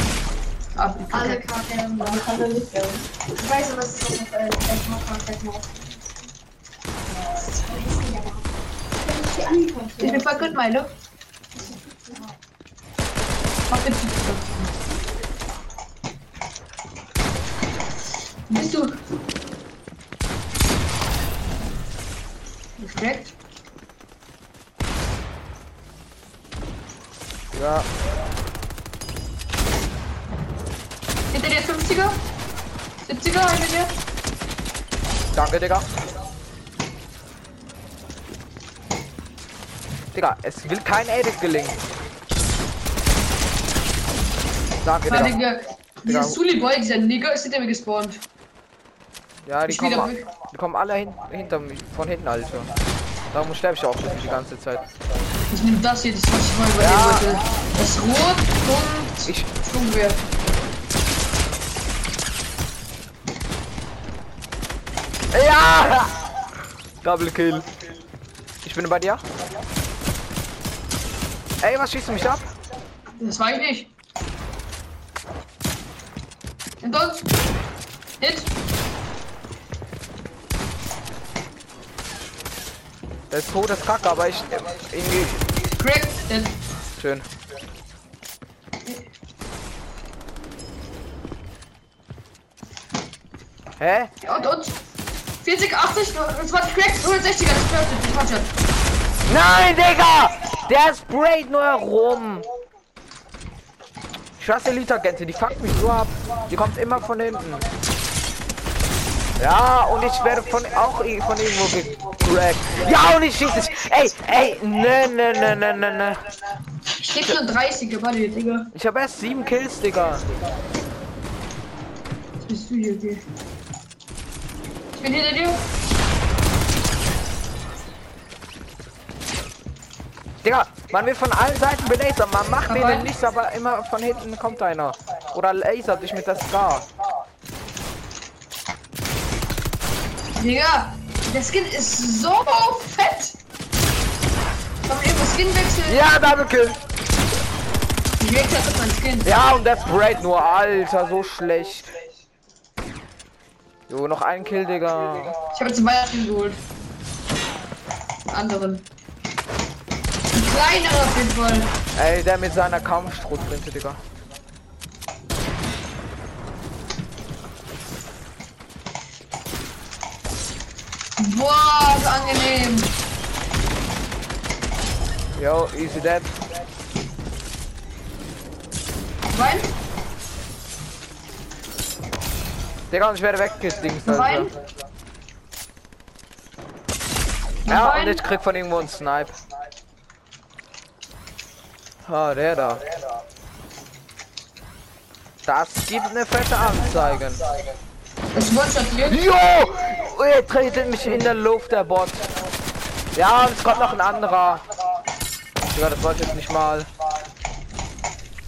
Ab, alle Karten? Man kann da nicht. Ich weiß aber, was ist äh, vielleicht noch voll hässlich, aber. Wenn ich bin voll gut, meine. Mach den Kick. Bist du? Respekt. Ja. Hinter dir 50er? 70er hinter dir? Danke, Digga. Digga, es will kein Edit gelingen. Danke, Warte, Digga. Digga. Dieser Sully Boy, dieser Nigger ist hinter mir gespawnt. Ja, die kommen, weg. die kommen alle hin, hinter mich, von hinten, Alter. Darum sterbe ich auch die ganze Zeit. Ich nehme das hier, das was ich mal überlegen Ja. wollte. Das Rot und Ich, Schwungwehr. Ja! Double Kill. Ich bin bei dir. Ey, was schießt du mich ab? Das war ich nicht. Und sonst? Hit. Der ist todeskacke, aber ich irgendwie Crack. Hit. schön. Hä? Und, und. 40, 80, 20 Cracks, 160er, das bedeutet, ich mach schon. Nein, Digga! Der sprayt nur herum. Ich hasse Elite-Agente, die fuckt mich so ab. Die kommt immer von hinten. Ja, und ich werde von auch von irgendwo gecrackt. Ja, und ich schieße dich. Ey, ey, ne, ne, ne, ne, ne, ne. Ich krieg nur 30er, warte, Digga. Ich habe erst sieben Kills, Digga. Was bist du hier, Digga? Ich bin hinter dir. Digga, man wird von allen Seiten belasert. Man macht mir Aber- den nichts, aber immer von hinten kommt einer. Oder lasert dich mit der Scar. Digga, der Skin ist so fett. Man irgendwo Skin wechseln? Ja, Double Kill. Ich wechsle meinen Skin. Ja, und der sprayt nur, Alter, so schlecht. Jo, noch ein Kill, Digga. Ich habe jetzt einen Weihnachten geholt. Anderen. Ein kleinerer auf jeden Fall. Ey, der mit seiner Kampfstrohflinte, Digga. Boah, so angenehm. Yo, easy dead. Wein? Digga, und ich werde weggedingst? Alter. Noch Ja, und ich krieg von irgendwo einen Snipe. Ah, der da. Das gibt eine fette Anzeige. Das One-Shot hier. Jo! Oh, er tretet mich in der Luft, der Bot. Ja, und es kommt noch ein anderer. Digga, das wollte ich jetzt nicht mal.